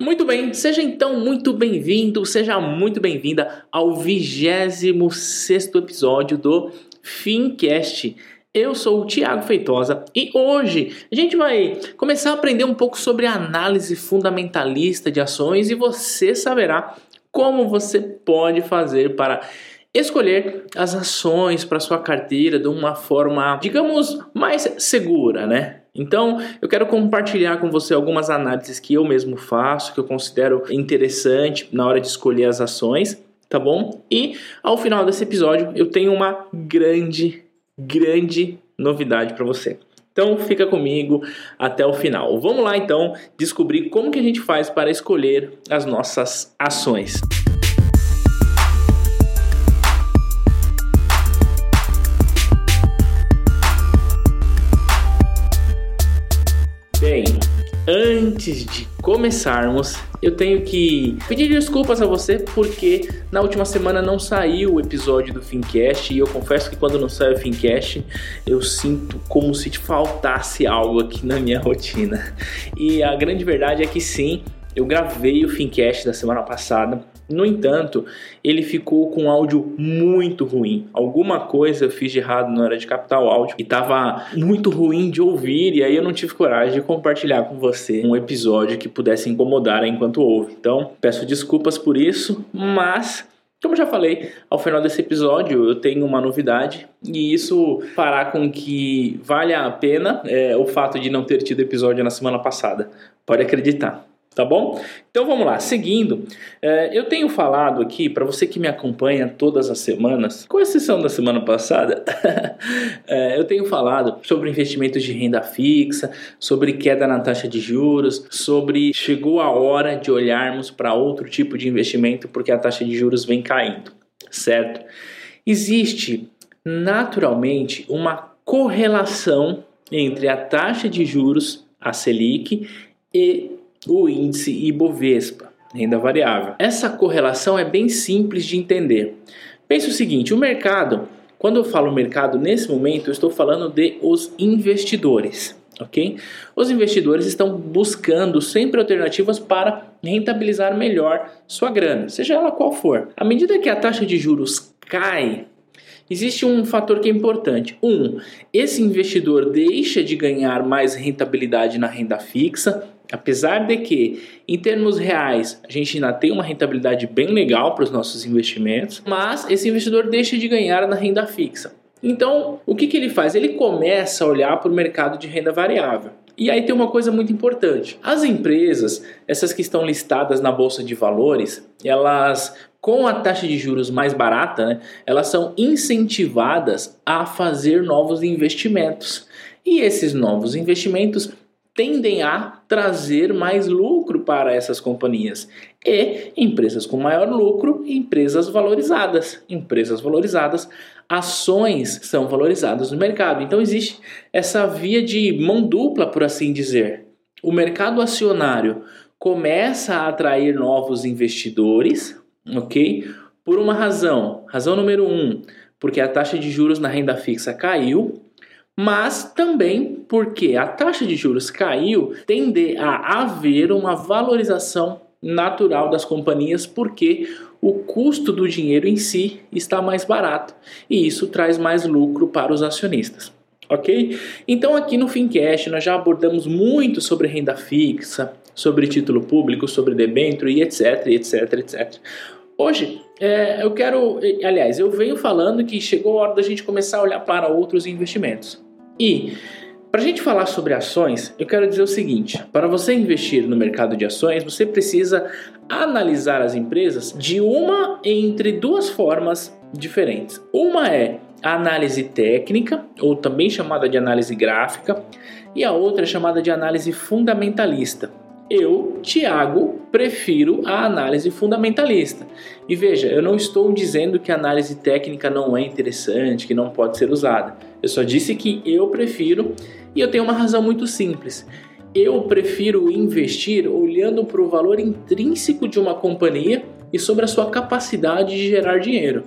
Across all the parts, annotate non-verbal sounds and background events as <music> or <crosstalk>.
Muito bem, seja então muito bem-vindo, seja muito bem-vinda ao 26 episódio do Fincast. Eu sou o Thiago Feitosa e hoje a gente vai começar a aprender um pouco sobre análise fundamentalista de ações e você saberá como você pode fazer para escolher as ações para sua carteira de uma forma, digamos, mais segura, né? Então, eu quero compartilhar com você algumas análises que eu mesmo faço, que eu considero interessante na hora de escolher as ações, tá bom? E ao final desse episódio, eu tenho uma grande, grande novidade para você. Então fica comigo até o final. Vamos lá então descobrir como que a gente faz para escolher as nossas ações. Antes de começarmos, eu tenho que pedir desculpas a você porque na última semana não saiu o episódio do Fincast e eu confesso que quando não sai o Fincast eu sinto como se faltasse algo aqui na minha rotina. E a grande verdade é que sim, eu gravei o Fincast da semana passada, no entanto, ele ficou com áudio muito ruim. Alguma coisa eu fiz de errado na hora de captar o áudio e estava muito ruim de ouvir, e aí eu não tive coragem de compartilhar com você um episódio que pudesse incomodar enquanto ouve. Então, peço desculpas por isso, mas como já falei, ao final desse episódio eu tenho uma novidade e isso fará com que valha a pena é, o fato de não ter tido episódio na semana passada. Pode acreditar tá bom? Então vamos lá, seguindo, é, eu tenho falado aqui para você que me acompanha todas as semanas, com exceção da semana passada, <laughs> é, eu tenho falado sobre investimentos de renda fixa, sobre queda na taxa de juros, sobre chegou a hora de olharmos para outro tipo de investimento porque a taxa de juros vem caindo, certo? Existe naturalmente uma correlação entre a taxa de juros, a Selic, e o índice Ibovespa, renda variável. Essa correlação é bem simples de entender. Pense o seguinte: o mercado, quando eu falo mercado nesse momento, eu estou falando de os investidores. Ok? Os investidores estão buscando sempre alternativas para rentabilizar melhor sua grana, seja ela qual for. À medida que a taxa de juros cai, existe um fator que é importante. Um, esse investidor deixa de ganhar mais rentabilidade na renda fixa, Apesar de que, em termos reais, a gente ainda tem uma rentabilidade bem legal para os nossos investimentos, mas esse investidor deixa de ganhar na renda fixa. Então, o que, que ele faz? Ele começa a olhar para o mercado de renda variável. E aí tem uma coisa muito importante. As empresas, essas que estão listadas na bolsa de valores, elas com a taxa de juros mais barata, né, elas são incentivadas a fazer novos investimentos. E esses novos investimentos tendem a trazer mais lucro para essas companhias. E empresas com maior lucro, empresas valorizadas. Empresas valorizadas, ações são valorizadas no mercado. Então existe essa via de mão dupla, por assim dizer. O mercado acionário começa a atrair novos investidores, ok? Por uma razão. Razão número um, porque a taxa de juros na renda fixa caiu mas também porque a taxa de juros caiu, tende a haver uma valorização natural das companhias porque o custo do dinheiro em si está mais barato e isso traz mais lucro para os acionistas. Ok? Então, aqui no Fincast, nós já abordamos muito sobre renda fixa, sobre título público, sobre debênture e etc, etc, etc. Hoje, é, eu quero, aliás, eu venho falando que chegou a hora da gente começar a olhar para outros investimentos. E para a gente falar sobre ações, eu quero dizer o seguinte: para você investir no mercado de ações, você precisa analisar as empresas de uma entre duas formas diferentes. Uma é a análise técnica, ou também chamada de análise gráfica, e a outra é chamada de análise fundamentalista. Eu, Tiago, prefiro a análise fundamentalista. E veja, eu não estou dizendo que a análise técnica não é interessante, que não pode ser usada. Eu só disse que eu prefiro e eu tenho uma razão muito simples. Eu prefiro investir olhando para o valor intrínseco de uma companhia e sobre a sua capacidade de gerar dinheiro,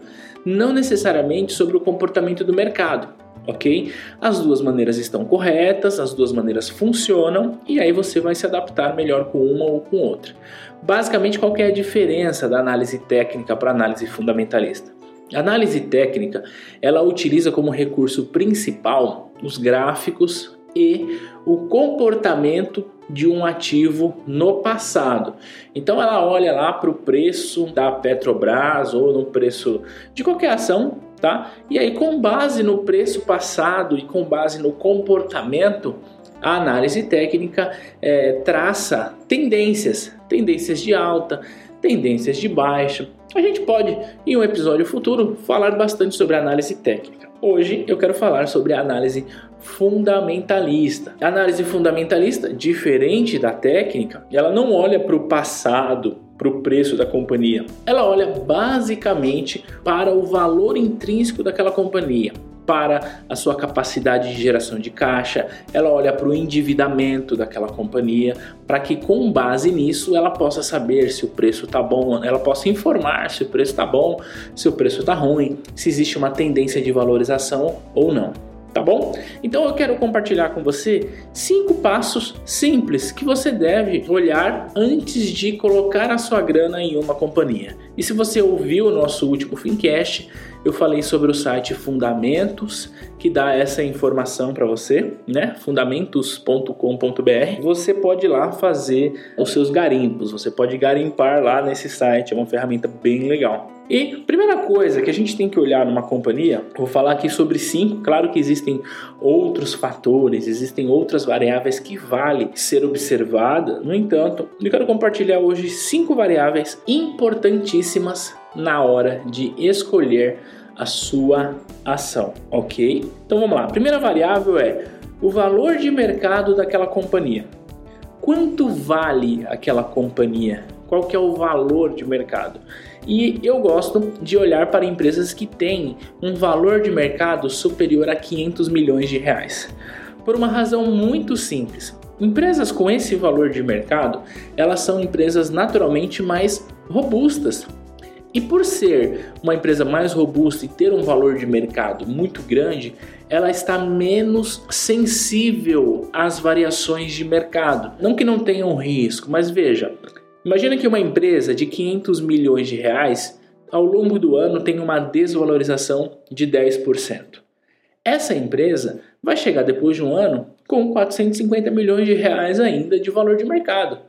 não necessariamente sobre o comportamento do mercado. Ok? As duas maneiras estão corretas, as duas maneiras funcionam e aí você vai se adaptar melhor com uma ou com outra. Basicamente, qual é a diferença da análise técnica para análise fundamentalista? A análise técnica, ela utiliza como recurso principal os gráficos e o comportamento de um ativo no passado. Então ela olha lá para o preço da Petrobras ou no preço de qualquer ação, tá? E aí com base no preço passado e com base no comportamento, a análise técnica é, traça tendências, tendências de alta, tendências de baixa. A gente pode, em um episódio futuro, falar bastante sobre análise técnica. Hoje eu quero falar sobre análise fundamentalista. A análise fundamentalista, diferente da técnica, ela não olha para o passado, para o preço da companhia. Ela olha basicamente para o valor intrínseco daquela companhia para a sua capacidade de geração de caixa, ela olha para o endividamento daquela companhia, para que com base nisso ela possa saber se o preço está bom, ela possa informar se o preço está bom, se o preço está ruim, se existe uma tendência de valorização ou não tá bom? Então eu quero compartilhar com você cinco passos simples que você deve olhar antes de colocar a sua grana em uma companhia. E se você ouviu o nosso último Fincast, eu falei sobre o site Fundamentos, que dá essa informação para você, né? fundamentos.com.br. Você pode lá fazer os seus garimpos, você pode garimpar lá nesse site, é uma ferramenta bem legal. E primeira coisa que a gente tem que olhar numa companhia, vou falar aqui sobre cinco, claro que existem outros fatores, existem outras variáveis que vale ser observada. No entanto, eu quero compartilhar hoje cinco variáveis importantíssimas na hora de escolher a sua ação, ok? Então vamos lá. A primeira variável é o valor de mercado daquela companhia. Quanto vale aquela companhia? Qual que é o valor de mercado? E eu gosto de olhar para empresas que têm um valor de mercado superior a 500 milhões de reais. Por uma razão muito simples. Empresas com esse valor de mercado, elas são empresas naturalmente mais robustas, e por ser uma empresa mais robusta e ter um valor de mercado muito grande, ela está menos sensível às variações de mercado. Não que não tenha um risco, mas veja, imagina que uma empresa de 500 milhões de reais ao longo do ano tem uma desvalorização de 10%. Essa empresa vai chegar depois de um ano com 450 milhões de reais ainda de valor de mercado.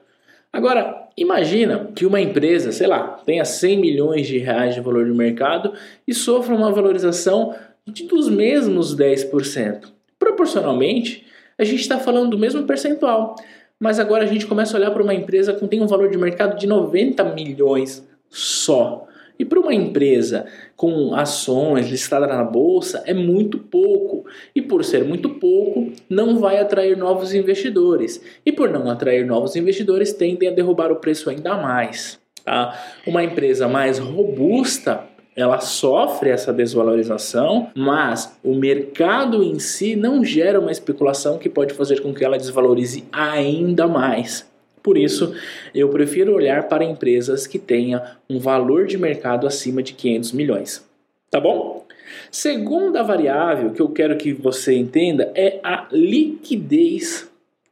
Agora, imagina que uma empresa, sei lá, tenha 100 milhões de reais de valor de mercado e sofra uma valorização de, dos mesmos 10%. Proporcionalmente, a gente está falando do mesmo percentual. Mas agora a gente começa a olhar para uma empresa que tem um valor de mercado de 90 milhões só. E para uma empresa com ações listadas na bolsa é muito pouco. E por ser muito pouco, não vai atrair novos investidores. E por não atrair novos investidores, tendem a derrubar o preço ainda mais. Tá? Uma empresa mais robusta ela sofre essa desvalorização, mas o mercado em si não gera uma especulação que pode fazer com que ela desvalorize ainda mais. Por isso, eu prefiro olhar para empresas que tenham um valor de mercado acima de 500 milhões. Tá bom? Segunda variável que eu quero que você entenda é a liquidez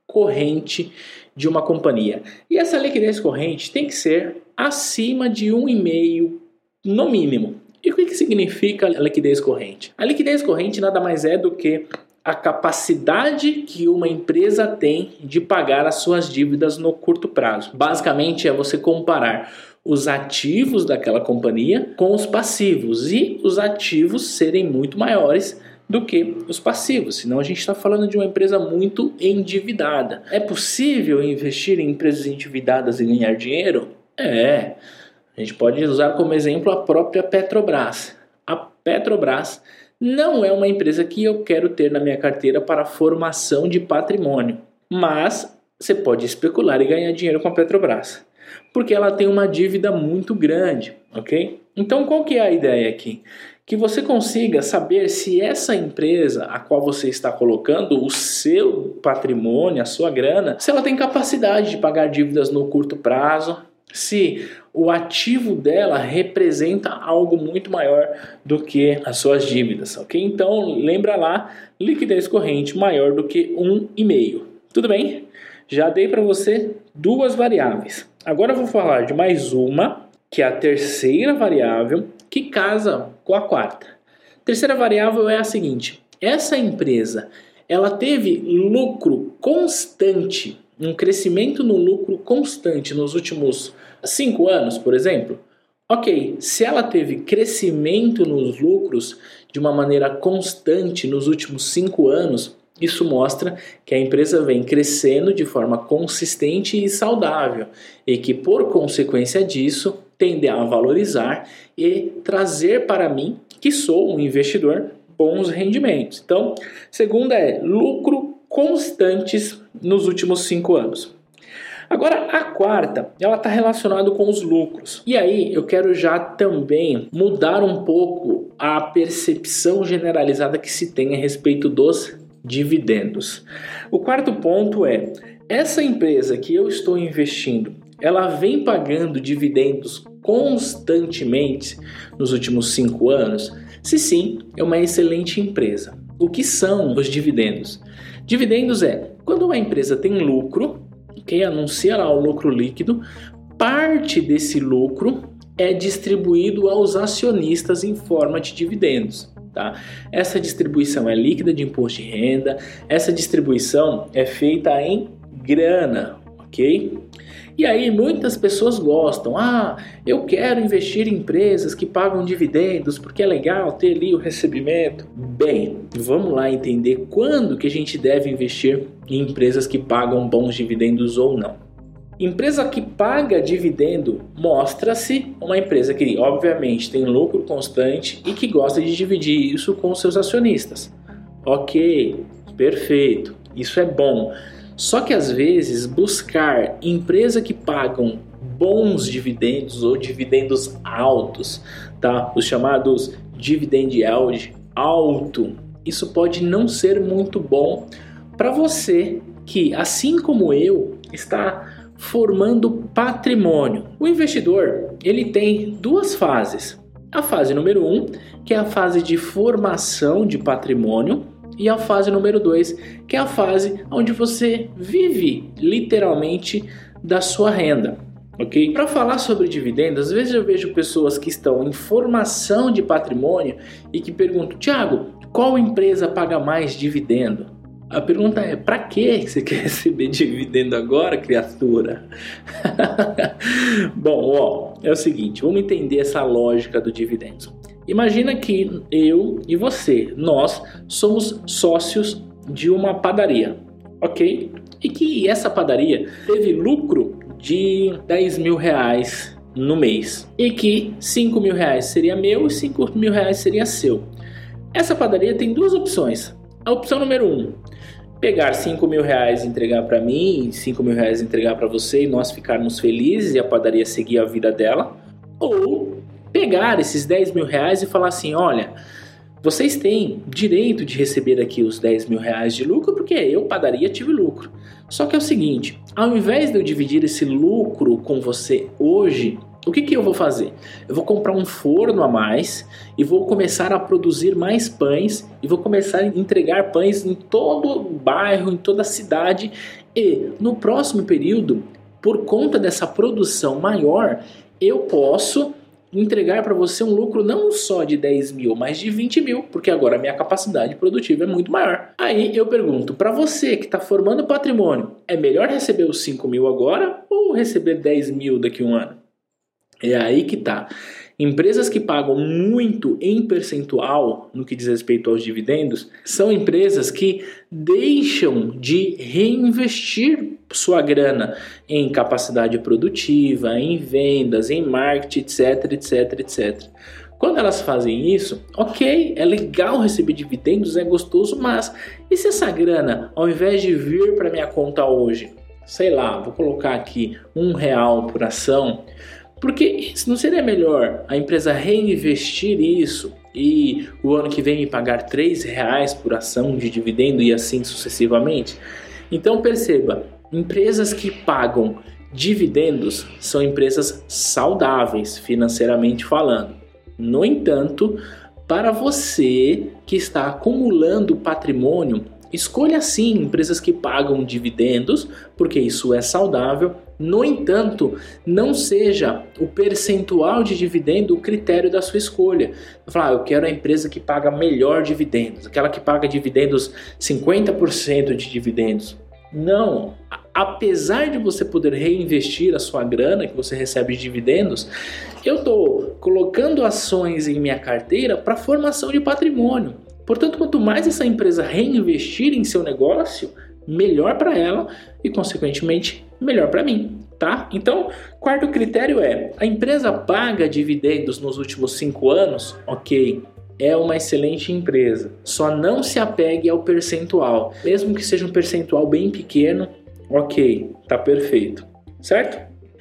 corrente de uma companhia. E essa liquidez corrente tem que ser acima de 1,5 no mínimo. E o que, que significa a liquidez corrente? A liquidez corrente nada mais é do que a capacidade que uma empresa tem de pagar as suas dívidas no curto prazo. Basicamente é você comparar os ativos daquela companhia com os passivos e os ativos serem muito maiores do que os passivos, senão a gente está falando de uma empresa muito endividada. É possível investir em empresas endividadas e ganhar dinheiro? É. A gente pode usar como exemplo a própria Petrobras. A Petrobras não é uma empresa que eu quero ter na minha carteira para formação de patrimônio, mas você pode especular e ganhar dinheiro com a Petrobras, porque ela tem uma dívida muito grande, ok? Então qual que é a ideia aqui? Que você consiga saber se essa empresa a qual você está colocando o seu patrimônio, a sua grana, se ela tem capacidade de pagar dívidas no curto prazo, se o ativo dela representa algo muito maior do que as suas dívidas, ok? Então lembra lá, liquidez corrente maior do que um e meio. Tudo bem? Já dei para você duas variáveis. Agora eu vou falar de mais uma, que é a terceira variável, que casa com a quarta. Terceira variável é a seguinte: essa empresa ela teve lucro constante, um crescimento no lucro constante nos últimos cinco anos, por exemplo. Ok, se ela teve crescimento nos lucros de uma maneira constante nos últimos cinco anos, isso mostra que a empresa vem crescendo de forma consistente e saudável e que, por consequência disso, tende a valorizar e trazer para mim, que sou um investidor, bons rendimentos. Então, segunda é lucro constantes nos últimos cinco anos. Agora, a quarta, ela está relacionada com os lucros. E aí, eu quero já também mudar um pouco a percepção generalizada que se tem a respeito dos dividendos. O quarto ponto é: essa empresa que eu estou investindo, ela vem pagando dividendos constantemente nos últimos cinco anos? Se sim, é uma excelente empresa. O que são os dividendos? Dividendos é quando uma empresa tem lucro, que anuncia lá o lucro líquido, parte desse lucro é distribuído aos acionistas em forma de dividendos. Tá? Essa distribuição é líquida de imposto de renda, essa distribuição é feita em grana, ok? E aí muitas pessoas gostam, ah, eu quero investir em empresas que pagam dividendos porque é legal ter ali o recebimento. Bem, vamos lá entender quando que a gente deve investir em empresas que pagam bons dividendos ou não. Empresa que paga dividendo mostra-se uma empresa que, obviamente, tem lucro constante e que gosta de dividir isso com seus acionistas. Ok, perfeito, isso é bom. Só que às vezes buscar empresa que pagam bons dividendos ou dividendos altos, tá? Os chamados dividend yield alto, isso pode não ser muito bom para você que, assim como eu, está formando patrimônio. O investidor ele tem duas fases. A fase número um, que é a fase de formação de patrimônio, e a fase número dois, que é a fase onde você vive literalmente da sua renda. Ok? Para falar sobre dividendos, às vezes eu vejo pessoas que estão em formação de patrimônio e que perguntam: Tiago, qual empresa paga mais dividendo? A pergunta é: para que você quer <laughs> receber dividendo agora, criatura? <laughs> Bom, ó, é o seguinte, vamos entender essa lógica do dividendo. Imagina que eu e você, nós somos sócios de uma padaria, ok? E que essa padaria teve lucro de 10 mil reais no mês e que 5 mil reais seria meu e 5 mil reais seria seu. Essa padaria tem duas opções. A opção número 1, um, pegar 5 mil reais e entregar para mim, 5 mil reais entregar para você e nós ficarmos felizes e a padaria seguir a vida dela, ou pegar esses 10 mil reais e falar assim: olha, vocês têm direito de receber aqui os 10 mil reais de lucro porque eu, padaria, tive lucro. Só que é o seguinte: ao invés de eu dividir esse lucro com você hoje, o que, que eu vou fazer? Eu vou comprar um forno a mais e vou começar a produzir mais pães e vou começar a entregar pães em todo o bairro, em toda a cidade. E no próximo período, por conta dessa produção maior, eu posso entregar para você um lucro não só de 10 mil, mas de 20 mil, porque agora a minha capacidade produtiva é muito maior. Aí eu pergunto, para você que está formando patrimônio, é melhor receber os 5 mil agora ou receber 10 mil daqui a um ano? É aí que tá. Empresas que pagam muito em percentual no que diz respeito aos dividendos são empresas que deixam de reinvestir sua grana em capacidade produtiva, em vendas, em marketing, etc, etc, etc. Quando elas fazem isso, ok, é legal receber dividendos, é gostoso, mas e se essa grana, ao invés de vir para minha conta hoje, sei lá, vou colocar aqui um real por ação, porque não seria melhor a empresa reinvestir isso e o ano que vem me pagar R$ reais por ação de dividendo e assim sucessivamente? Então perceba, empresas que pagam Dividendos são empresas saudáveis financeiramente falando. No entanto, para você que está acumulando patrimônio, escolha sim empresas que pagam dividendos, porque isso é saudável. No entanto, não seja o percentual de dividendo o critério da sua escolha. Falar, ah, eu quero a empresa que paga melhor dividendos, aquela que paga dividendos 50% de dividendos. Não, apesar de você poder reinvestir a sua grana que você recebe de dividendos, eu estou colocando ações em minha carteira para formação de patrimônio. Portanto, quanto mais essa empresa reinvestir em seu negócio, melhor para ela e, consequentemente, melhor para mim, tá? Então, quarto critério é: a empresa paga dividendos nos últimos cinco anos? Ok, é uma excelente empresa. Só não se apegue ao percentual, mesmo que seja um percentual bem pequeno. Ok, tá perfeito, certo?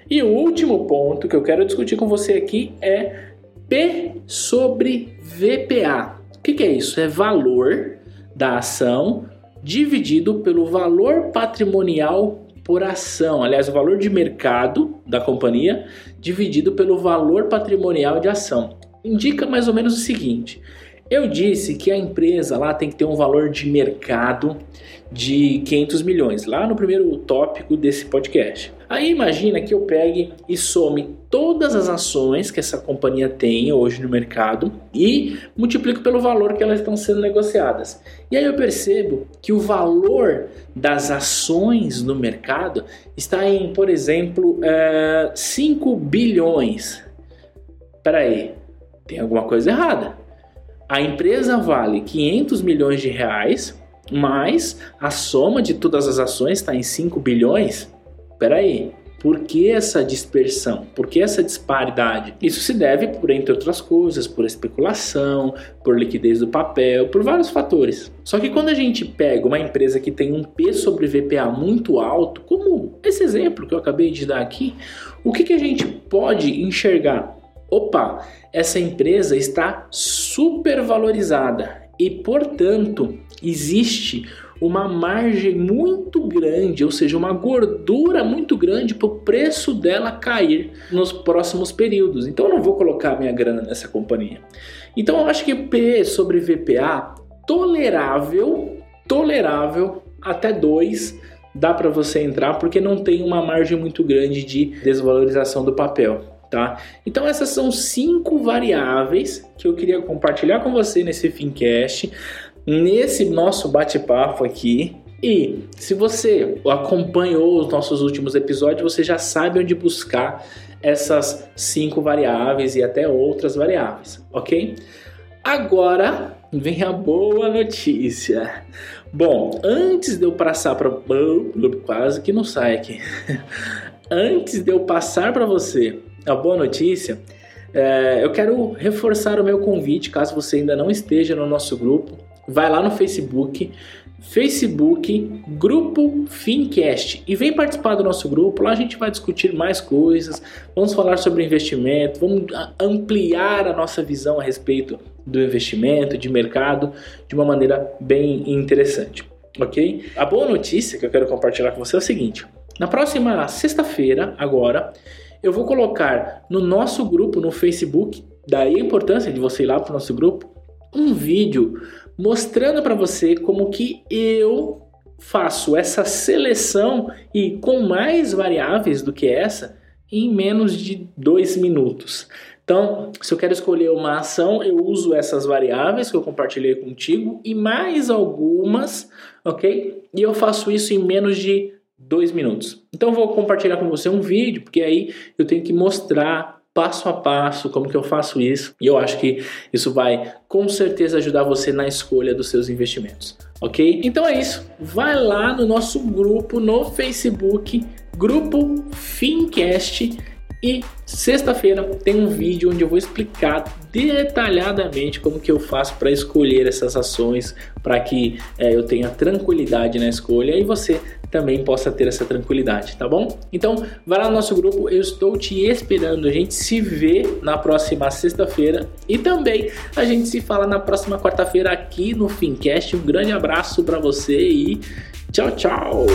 E o último ponto que eu quero discutir com você aqui é P sobre VPA. O que, que é isso? É valor da ação dividido pelo valor patrimonial por ação, aliás, o valor de mercado da companhia dividido pelo valor patrimonial de ação. Indica mais ou menos o seguinte: eu disse que a empresa lá tem que ter um valor de mercado de 500 milhões, lá no primeiro tópico desse podcast. Aí imagina que eu pegue e some todas as ações que essa companhia tem hoje no mercado e multiplico pelo valor que elas estão sendo negociadas. E aí eu percebo que o valor das ações no mercado está em, por exemplo, é, 5 bilhões. Peraí, tem alguma coisa errada a empresa vale 500 milhões de reais, mas a soma de todas as ações está em 5 bilhões. Peraí, por que essa dispersão? Por que essa disparidade? Isso se deve por, entre outras coisas, por especulação, por liquidez do papel, por vários fatores. Só que quando a gente pega uma empresa que tem um P sobre VPA muito alto, como esse exemplo que eu acabei de dar aqui, o que, que a gente pode enxergar? Opa, essa empresa está supervalorizada e, portanto, existe uma margem muito grande, ou seja, uma gordura muito grande para o preço dela cair nos próximos períodos. Então eu não vou colocar minha grana nessa companhia. Então eu acho que P sobre VPA tolerável, tolerável até 2 dá para você entrar porque não tem uma margem muito grande de desvalorização do papel tá? Então essas são cinco variáveis que eu queria compartilhar com você nesse Fincast, nesse nosso bate-papo aqui. E se você acompanhou os nossos últimos episódios, você já sabe onde buscar essas cinco variáveis e até outras variáveis, ok? Agora vem a boa notícia. Bom, antes de eu passar para quase que não sai aqui. <laughs> antes de eu passar para você a boa notícia, é, eu quero reforçar o meu convite, caso você ainda não esteja no nosso grupo, vai lá no Facebook, Facebook Grupo Fincast e vem participar do nosso grupo. Lá a gente vai discutir mais coisas, vamos falar sobre investimento, vamos ampliar a nossa visão a respeito do investimento, de mercado, de uma maneira bem interessante, ok? A boa notícia que eu quero compartilhar com você é o seguinte: na próxima sexta-feira, agora, eu vou colocar no nosso grupo no Facebook, daí a importância de você ir lá para o nosso grupo, um vídeo mostrando para você como que eu faço essa seleção e com mais variáveis do que essa em menos de dois minutos. Então, se eu quero escolher uma ação, eu uso essas variáveis que eu compartilhei contigo e mais algumas, ok? E eu faço isso em menos de dois minutos. Então vou compartilhar com você um vídeo, porque aí eu tenho que mostrar passo a passo como que eu faço isso e eu acho que isso vai com certeza ajudar você na escolha dos seus investimentos, ok? Então é isso, vai lá no nosso grupo no Facebook, grupo Fincast e sexta-feira tem um vídeo onde eu vou explicar detalhadamente como que eu faço para escolher essas ações para que é, eu tenha tranquilidade na escolha e você também possa ter essa tranquilidade, tá bom? Então, vai lá no nosso grupo, eu estou te esperando. A gente se vê na próxima sexta-feira e também a gente se fala na próxima quarta-feira aqui no Fincast. Um grande abraço para você e tchau, tchau.